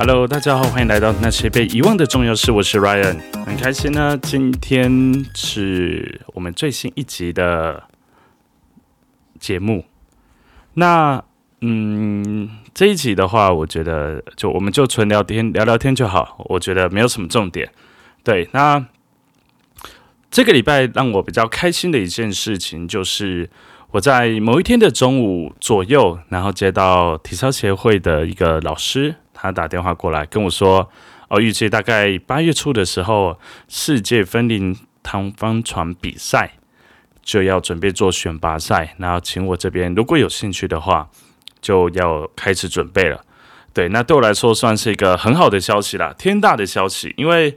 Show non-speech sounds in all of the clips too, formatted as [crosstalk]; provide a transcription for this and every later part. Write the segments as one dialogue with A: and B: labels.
A: Hello，大家好，欢迎来到那些被遗忘的重要事。我是 Ryan，很开心呢。今天是我们最新一集的节目。那嗯，这一集的话，我觉得就我们就纯聊天，聊聊天就好。我觉得没有什么重点。对，那这个礼拜让我比较开心的一件事情，就是我在某一天的中午左右，然后接到体操协会的一个老师。他打电话过来跟我说：“哦，预计大概八月初的时候，世界分龄弹方船比赛就要准备做选拔赛，然后请我这边如果有兴趣的话，就要开始准备了。对，那对我来说算是一个很好的消息啦，天大的消息，因为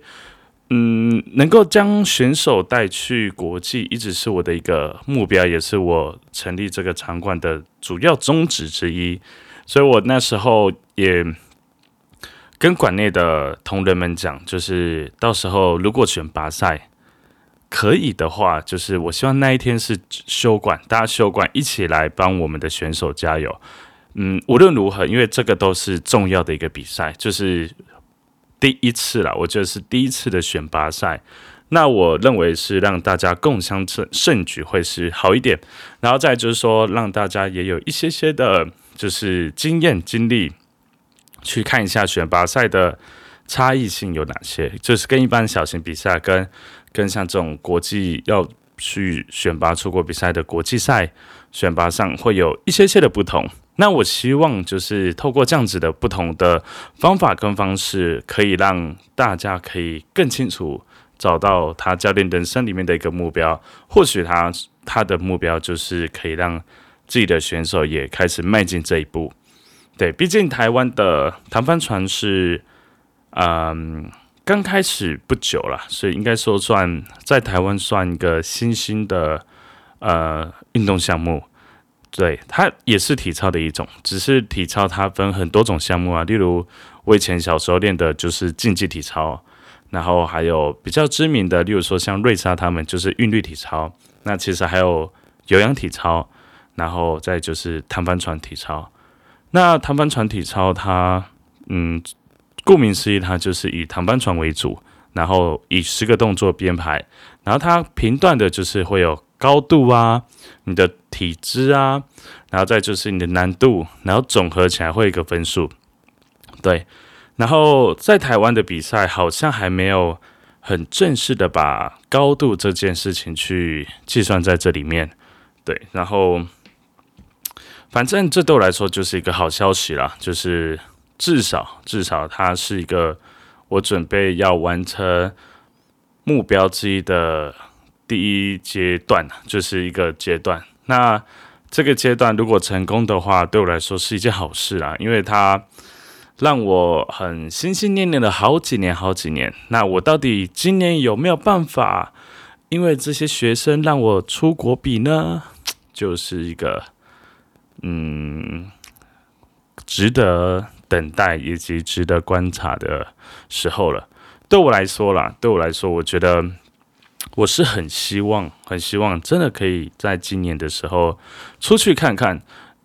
A: 嗯，能够将选手带去国际，一直是我的一个目标，也是我成立这个场馆的主要宗旨之一，所以我那时候也。”跟馆内的同仁们讲，就是到时候如果选拔赛可以的话，就是我希望那一天是休馆，大家休馆一起来帮我们的选手加油。嗯，无论如何，因为这个都是重要的一个比赛，就是第一次了，我觉得是第一次的选拔赛。那我认为是让大家共襄盛盛举会是好一点，然后再就是说让大家也有一些些的，就是经验经历。去看一下选拔赛的差异性有哪些，就是跟一般小型比赛，跟跟像这种国际要去选拔出国比赛的国际赛选拔上会有一些些的不同。那我希望就是透过这样子的不同的方法跟方式，可以让大家可以更清楚找到他教练人生里面的一个目标。或许他他的目标就是可以让自己的选手也开始迈进这一步。对，毕竟台湾的弹帆船是，嗯，刚开始不久了，所以应该说算在台湾算一个新兴的呃运动项目。对，它也是体操的一种，只是体操它分很多种项目啊，例如我以前小时候练的就是竞技体操，然后还有比较知名的，例如说像瑞莎他们就是韵律体操，那其实还有有氧体操，然后再就是弹帆船体操。那弹帆船体操，它嗯，顾名思义，它就是以弹帆船为主，然后以十个动作编排，然后它频段的就是会有高度啊，你的体质啊，然后再就是你的难度，然后总合起来会有一个分数。对，然后在台湾的比赛好像还没有很正式的把高度这件事情去计算在这里面。对，然后。反正这对我来说就是一个好消息啦，就是至少至少它是一个我准备要完成目标之一的第一阶段，就是一个阶段。那这个阶段如果成功的话，对我来说是一件好事啦，因为它让我很心心念念了好几年好几年。那我到底今年有没有办法？因为这些学生让我出国比呢，就是一个。嗯，值得等待以及值得观察的时候了。对我来说啦，对我来说，我觉得我是很希望、很希望，真的可以在今年的时候出去看看，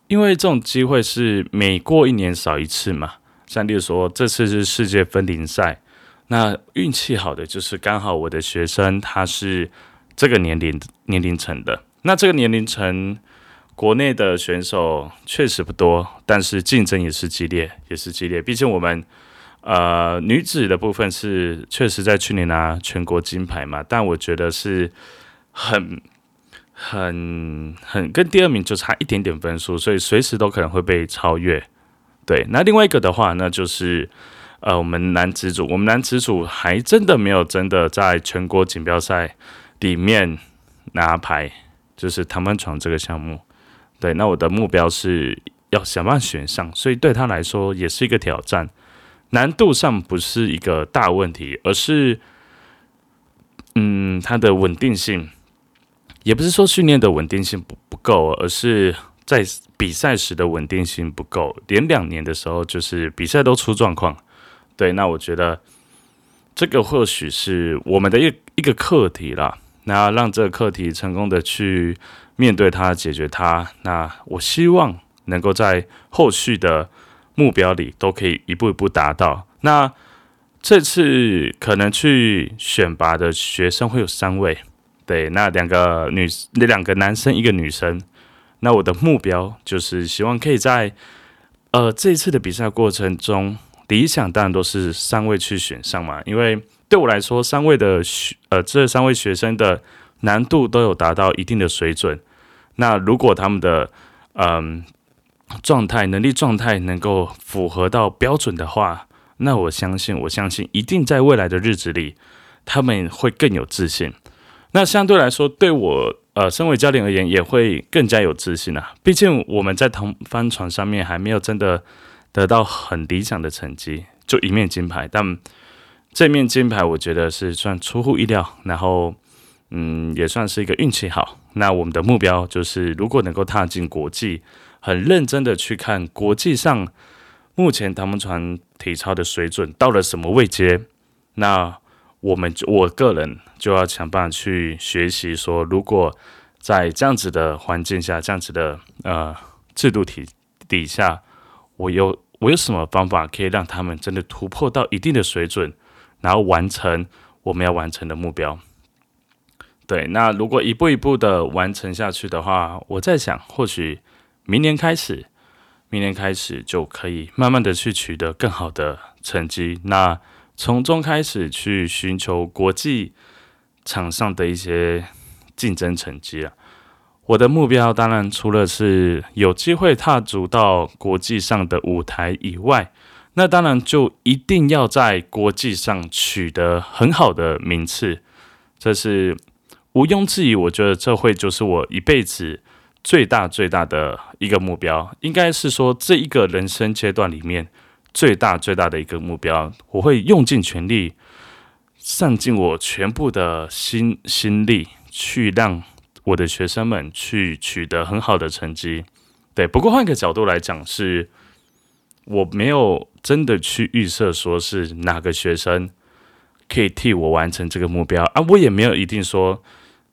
A: 因为这种机会是每过一年少一次嘛。像例如说，这次是世界分龄赛，那运气好的就是刚好我的学生他是这个年龄年龄层的，那这个年龄层。国内的选手确实不多，但是竞争也是激烈，也是激烈。毕竟我们呃女子的部分是确实在去年拿全国金牌嘛，但我觉得是很很很跟第二名就差一点点分数，所以随时都可能会被超越。对，那另外一个的话，那就是呃我们男子组，我们男子组还真的没有真的在全国锦标赛里面拿牌，就是弹簧床这个项目。对，那我的目标是要想办法选上，所以对他来说也是一个挑战。难度上不是一个大问题，而是，嗯，它的稳定性，也不是说训练的稳定性不不够，而是在比赛时的稳定性不够。连两年的时候，就是比赛都出状况。对，那我觉得这个或许是我们的一一个课题啦。那让这个课题成功的去。面对它，解决它。那我希望能够在后续的目标里都可以一步一步达到。那这次可能去选拔的学生会有三位，对，那两个女，那两个男生，一个女生。那我的目标就是希望可以在呃这一次的比赛过程中，理想当然都是三位去选上嘛，因为对我来说，三位的学呃这三位学生的难度都有达到一定的水准。那如果他们的嗯状态、能力状态能够符合到标准的话，那我相信，我相信一定在未来的日子里，他们会更有自信。那相对来说，对我呃身为教练而言，也会更加有自信啊。毕竟我们在同帆船上面还没有真的得到很理想的成绩，就一面金牌。但这面金牌，我觉得是算出乎意料，然后嗯，也算是一个运气好。那我们的目标就是，如果能够踏进国际，很认真的去看国际上。目前他们船体操的水准到了什么位阶？那我们我个人就要想办法去学习，说如果在这样子的环境下、这样子的呃制度体底下，我有我有什么方法可以让他们真的突破到一定的水准，然后完成我们要完成的目标？对，那如果一步一步的完成下去的话，我在想，或许明年开始。明年开始就可以慢慢的去取得更好的成绩，那从中开始去寻求国际场上的一些竞争成绩啊。我的目标当然除了是有机会踏足到国际上的舞台以外，那当然就一定要在国际上取得很好的名次，这是毋庸置疑。我觉得这会就是我一辈子。最大最大的一个目标，应该是说这一个人生阶段里面最大最大的一个目标，我会用尽全力，上尽我全部的心心力，去让我的学生们去取得很好的成绩。对，不过换个角度来讲，是我没有真的去预设说是哪个学生可以替我完成这个目标啊，我也没有一定说。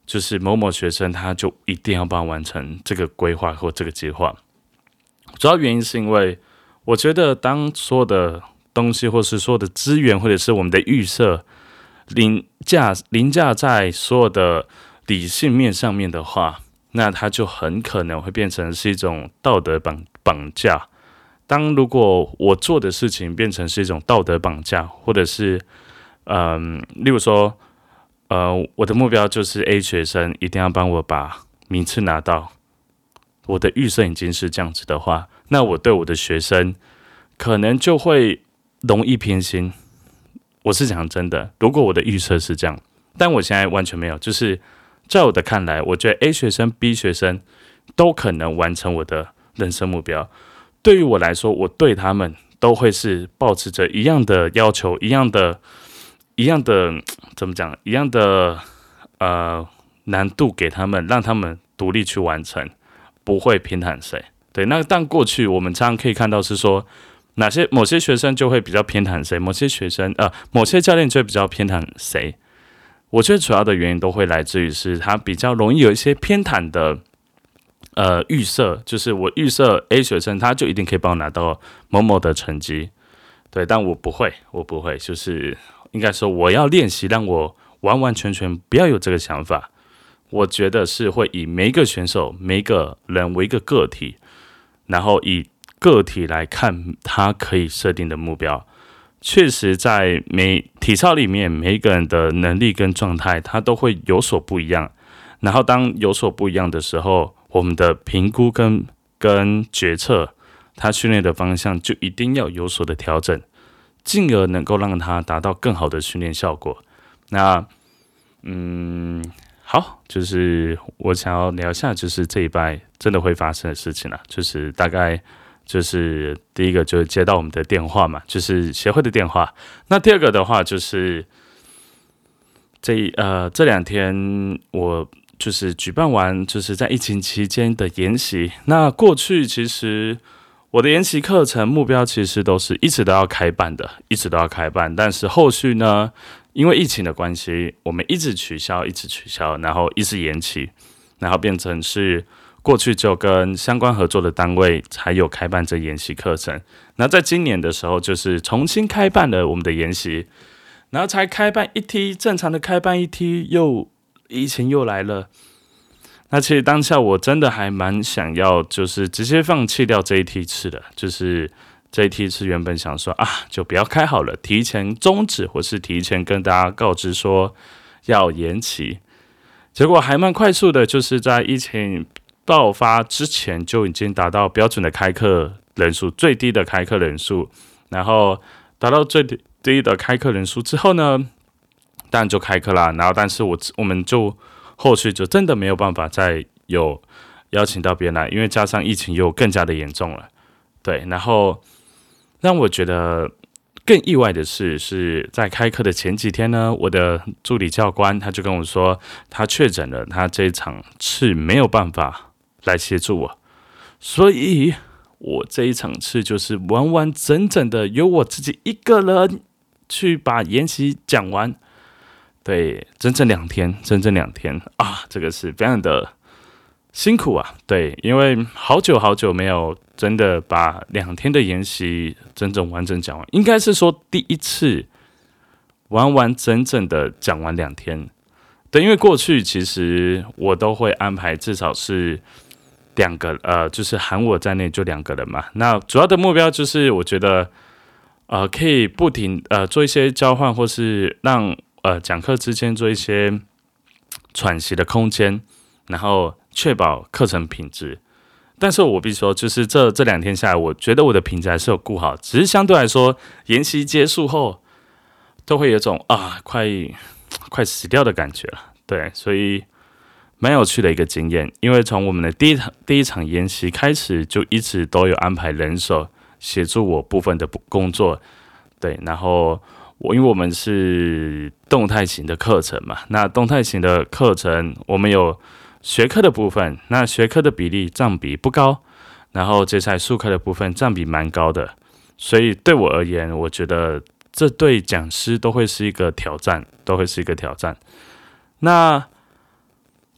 A: 就是某某学生，他就一定要帮我完成这个规划或这个计划。主要原因是因为，我觉得当所有的东西，或是所有的资源，或者是我们的预设凌驾凌驾在所有的理性面上面的话，那它就很可能会变成是一种道德绑绑架。当如果我做的事情变成是一种道德绑架，或者是嗯，例如说。呃，我的目标就是 A 学生一定要帮我把名次拿到。我的预设已经是这样子的话，那我对我的学生可能就会容易偏心。我是讲真的，如果我的预测是这样，但我现在完全没有。就是在我的看来，我觉得 A 学生、B 学生都可能完成我的人生目标。对于我来说，我对他们都会是保持着一样的要求，一样的。一样的 [tsk] 怎么讲？一样的呃难度给他们，让他们独立去完成，不会偏袒谁。对，那但过去我们常常可以看到是说，哪些某些学生就会比较偏袒谁，某些学生呃某些教练就会比较偏袒谁。我觉得主要的原因都会来自于是他比较容易有一些偏袒的呃预设，就是我预设 A 学生他就一定可以帮我拿到某某的成绩。对，但我不会，我不会，就是。应该说，我要练习，让我完完全全不要有这个想法。我觉得是会以每一个选手、每一个人为一个个体，然后以个体来看他可以设定的目标。确实，在每体操里面，每一个人的能力跟状态，他都会有所不一样。然后，当有所不一样的时候，我们的评估跟跟决策，他训练的方向就一定要有所的调整。进而能够让他达到更好的训练效果。那，嗯，好，就是我想要聊一下，就是这一拜真的会发生的事情了。就是大概就是第一个就是接到我们的电话嘛，就是协会的电话。那第二个的话就是这呃这两天我就是举办完就是在疫情期间的研习。那过去其实。我的研习课程目标其实都是一直都要开办的，一直都要开办。但是后续呢，因为疫情的关系，我们一直取消，一直取消，然后一直延期，然后变成是过去就跟相关合作的单位才有开办这研习课程。那在今年的时候，就是重新开办了我们的研习，然后才开办一梯，正常的开办一梯，又疫情又来了。那其实当下我真的还蛮想要，就是直接放弃掉这一梯次的，就是这一梯次原本想说啊，就不要开好了，提前终止或是提前跟大家告知说要延期。结果还蛮快速的，就是在疫情爆发之前就已经达到标准的开课人数，最低的开课人数，然后达到最低的开课人数之后呢，当然就开课啦。然后，但是我我们就后续就真的没有办法再有邀请到别人来，因为加上疫情又更加的严重了，对。然后让我觉得。更意外的是，是在开课的前几天呢，我的助理教官他就跟我说，他确诊了，他这一场次没有办法来协助我，所以我这一场次就是完完整整的由我自己一个人去把研习讲完，对，整整两天，整整两天啊，这个是非常的。辛苦啊，对，因为好久好久没有真的把两天的研习真正完整讲完，应该是说第一次完完整整的讲完两天。对，因为过去其实我都会安排至少是两个，呃，就是含我在内就两个人嘛。那主要的目标就是我觉得，呃，可以不停呃做一些交换，或是让呃讲课之间做一些喘息的空间，然后。确保课程品质，但是我必须说，就是这这两天下来，我觉得我的品质还是有顾好，只是相对来说，研习结束后都会有种啊，快快死掉的感觉了。对，所以蛮有趣的一个经验，因为从我们的第一场第一场研习开始，就一直都有安排人手协助我部分的工作。对，然后我因为我们是动态型的课程嘛，那动态型的课程我们有。学科的部分，那学科的比例占比不高，然后接下来数科的部分占比蛮高的，所以对我而言，我觉得这对讲师都会是一个挑战，都会是一个挑战。那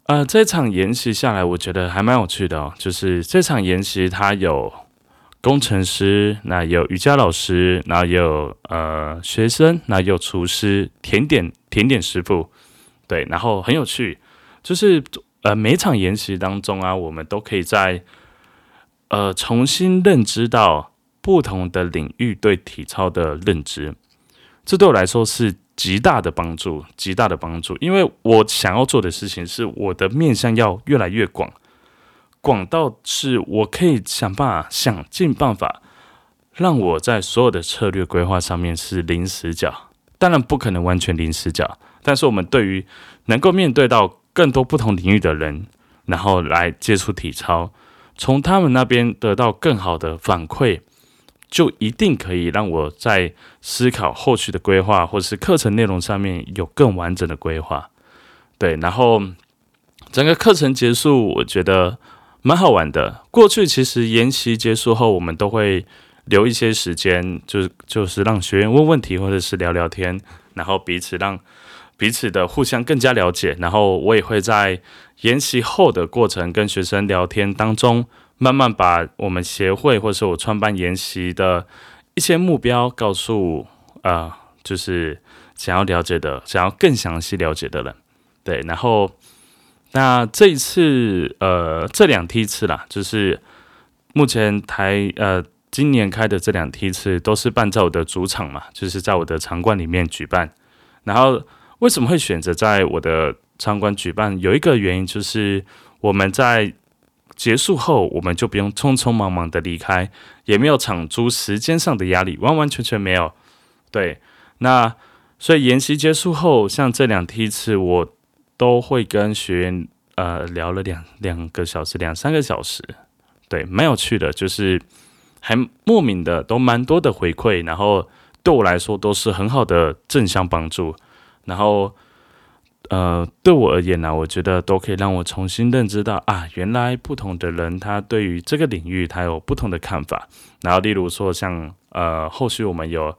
A: 呃，这场研习下来，我觉得还蛮有趣的哦。就是这场研习，它有工程师，那有瑜伽老师，然后有呃学生，那有厨师、甜点甜点师傅，对，然后很有趣，就是。呃，每场研习当中啊，我们都可以在呃重新认知到不同的领域对体操的认知，这对我来说是极大的帮助，极大的帮助。因为我想要做的事情是，我的面向要越来越广，广到是我可以想办法，想尽办法，让我在所有的策略规划上面是零死角。当然不可能完全零死角，但是我们对于能够面对到。更多不同领域的人，然后来接触体操，从他们那边得到更好的反馈，就一定可以让我在思考后续的规划，或是课程内容上面有更完整的规划。对，然后整个课程结束，我觉得蛮好玩的。过去其实研习结束后，我们都会留一些时间，就是就是让学员问问题，或者是聊聊天，然后彼此让。彼此的互相更加了解，然后我也会在研习后的过程跟学生聊天当中，慢慢把我们协会或是我创办研习的一些目标告诉啊，就是想要了解的、想要更详细了解的人。对，然后那这一次呃这两梯次啦，就是目前台呃今年开的这两梯次都是办在我的主场嘛，就是在我的场馆里面举办，然后。为什么会选择在我的场馆举办？有一个原因就是我们在结束后，我们就不用匆匆忙忙的离开，也没有场租时间上的压力，完完全全没有。对，那所以研习结束后，像这两梯次，我都会跟学员呃聊了两两个小时、两三个小时，对，蛮有趣的，就是还莫名的都蛮多的回馈，然后对我来说都是很好的正向帮助。然后，呃，对我而言呢，我觉得都可以让我重新认知到啊，原来不同的人他对于这个领域他有不同的看法。然后，例如说像呃，后续我们有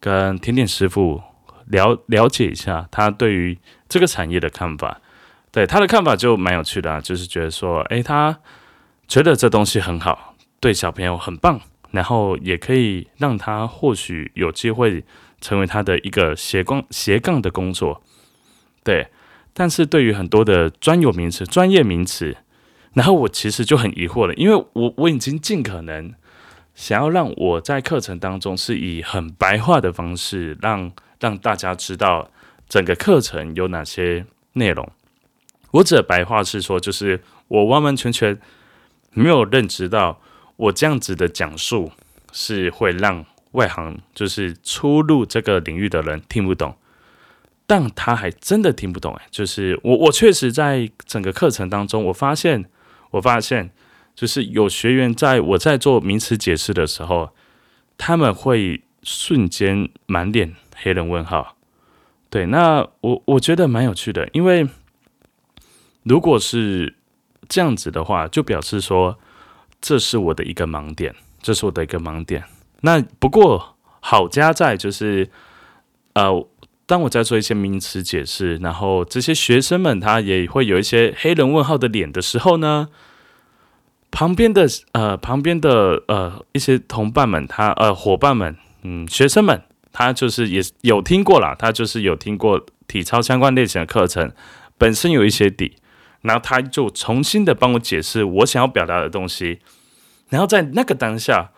A: 跟甜点师傅了了解一下他对于这个产业的看法，对他的看法就蛮有趣的啊，就是觉得说，诶，他觉得这东西很好，对小朋友很棒，然后也可以让他或许有机会成为他的一个斜杠斜杠的工作，对。但是对于很多的专有名词、专业名词，然后我其实就很疑惑了，因为我我已经尽可能想要让我在课程当中是以很白话的方式，让让大家知道整个课程有哪些内容。我指的白话是说，就是我完完全全没有认知到，我这样子的讲述是会让外行，就是初入这个领域的人听不懂。但他还真的听不懂哎，就是我我确实在整个课程当中，我发现我发现就是有学员在我在做名词解释的时候，他们会瞬间满脸黑人问号。对，那我我觉得蛮有趣的，因为如果是这样子的话，就表示说这是我的一个盲点，这是我的一个盲点。那不过好加在就是呃。当我在做一些名词解释，然后这些学生们他也会有一些黑人问号的脸的时候呢，旁边的呃旁边的呃一些同伴们，他呃伙伴们，嗯，学生们，他就是也有听过啦，他就是有听过体操相关类型的课程，本身有一些底，然后他就重新的帮我解释我想要表达的东西，然后在那个当下，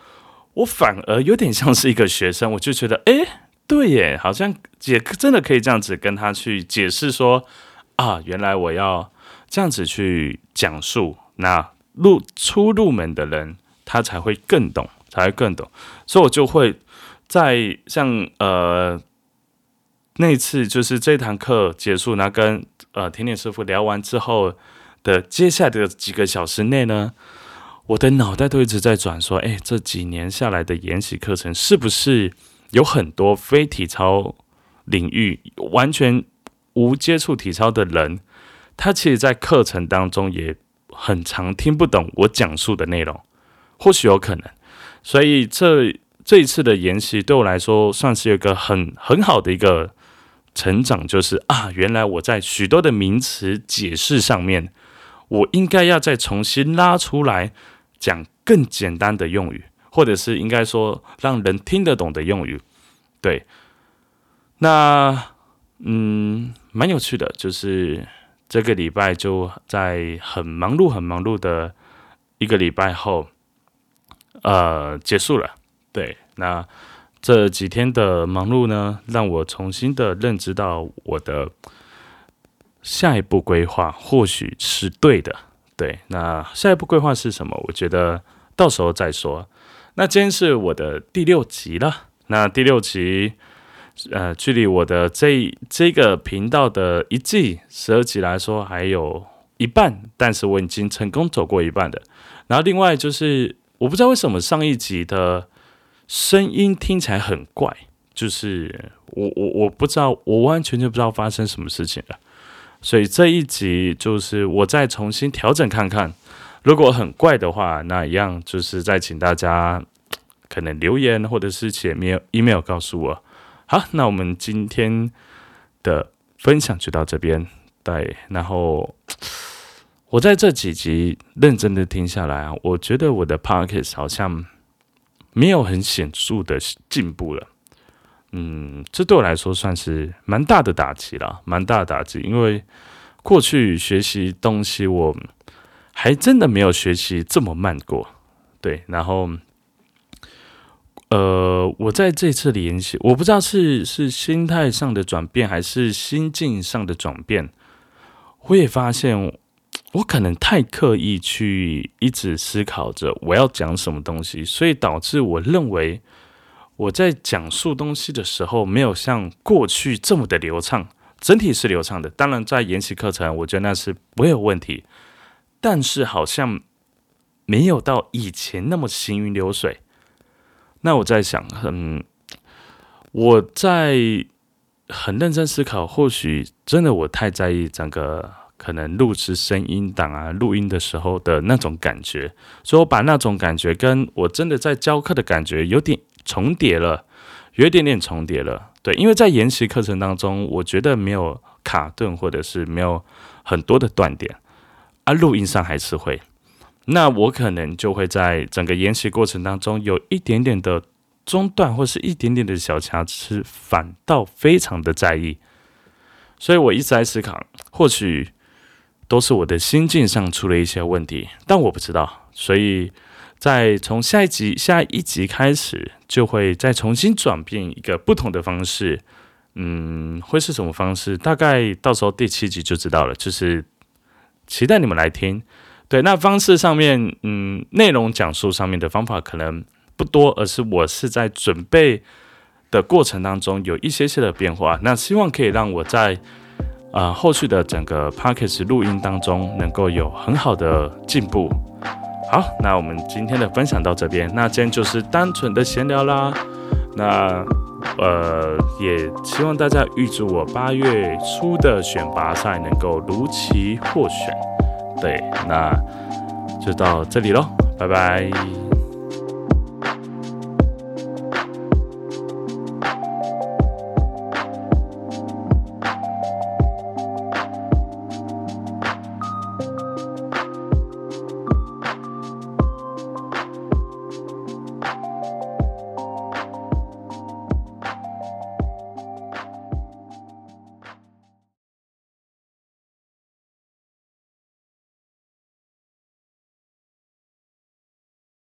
A: 我反而有点像是一个学生，我就觉得，哎。对耶，好像也真的可以这样子跟他去解释说啊，原来我要这样子去讲述，那入初入门的人他才会更懂，才会更懂。所以我就会在像呃那次就是这堂课结束，那跟呃甜点师傅聊完之后的接下来的几个小时内呢，我的脑袋都一直在转，说哎，这几年下来的研习课程是不是？有很多非体操领域完全无接触体操的人，他其实，在课程当中也很常听不懂我讲述的内容，或许有可能。所以这这一次的研习对我来说，算是一个很很好的一个成长，就是啊，原来我在许多的名词解释上面，我应该要再重新拉出来讲更简单的用语。或者是应该说让人听得懂的用语，对，那嗯，蛮有趣的，就是这个礼拜就在很忙碌、很忙碌的一个礼拜后，呃，结束了。对，那这几天的忙碌呢，让我重新的认知到我的下一步规划或许是对的。对，那下一步规划是什么？我觉得到时候再说。那今天是我的第六集了。那第六集，呃，距离我的这这个频道的一季十二集来说，还有一半，但是我已经成功走过一半的。然后另外就是，我不知道为什么上一集的声音听起来很怪，就是我我我不知道，我完全就不知道发生什么事情了。所以这一集就是我再重新调整看看。如果很怪的话，那一样就是再请大家可能留言或者是写 email email 告诉我。好，那我们今天的分享就到这边。对，然后我在这几集认真的听下来啊，我觉得我的 pockets 好像没有很显著的进步了。嗯，这对我来说算是蛮大的打击了，蛮大的打击，因为过去学习东西我。还真的没有学习这么慢过，对。然后，呃，我在这次联系，我不知道是是心态上的转变，还是心境上的转变。我也发现，我可能太刻意去一直思考着我要讲什么东西，所以导致我认为我在讲述东西的时候，没有像过去这么的流畅。整体是流畅的，当然在研习课程，我觉得那是不会有问题。但是好像没有到以前那么行云流水。那我在想，嗯，我在很认真思考，或许真的我太在意整个可能录制声音档啊，录音的时候的那种感觉，所以我把那种感觉跟我真的在教课的感觉有点重叠了，有一点点重叠了。对，因为在研习课程当中，我觉得没有卡顿，或者是没有很多的断点。啊，录音上还是会，那我可能就会在整个研习过程当中有一点点的中断，或是一点点的小瑕疵，反倒非常的在意。所以我一直在思考，或许都是我的心境上出了一些问题，但我不知道。所以在从下一集下一集开始，就会再重新转变一个不同的方式。嗯，会是什么方式？大概到时候第七集就知道了。就是期待你们来听。对，那方式上面，嗯，内容讲述上面的方法可能不多，而是我是在准备的过程当中有一些些的变化。那希望可以让我在呃后续的整个 p o c k e t 录音当中能够有很好的进步。好，那我们今天的分享到这边，那今天就是单纯的闲聊啦。那呃，也希望大家预祝我八月初的选拔赛能够如期获选。对，那就到这里喽，拜拜。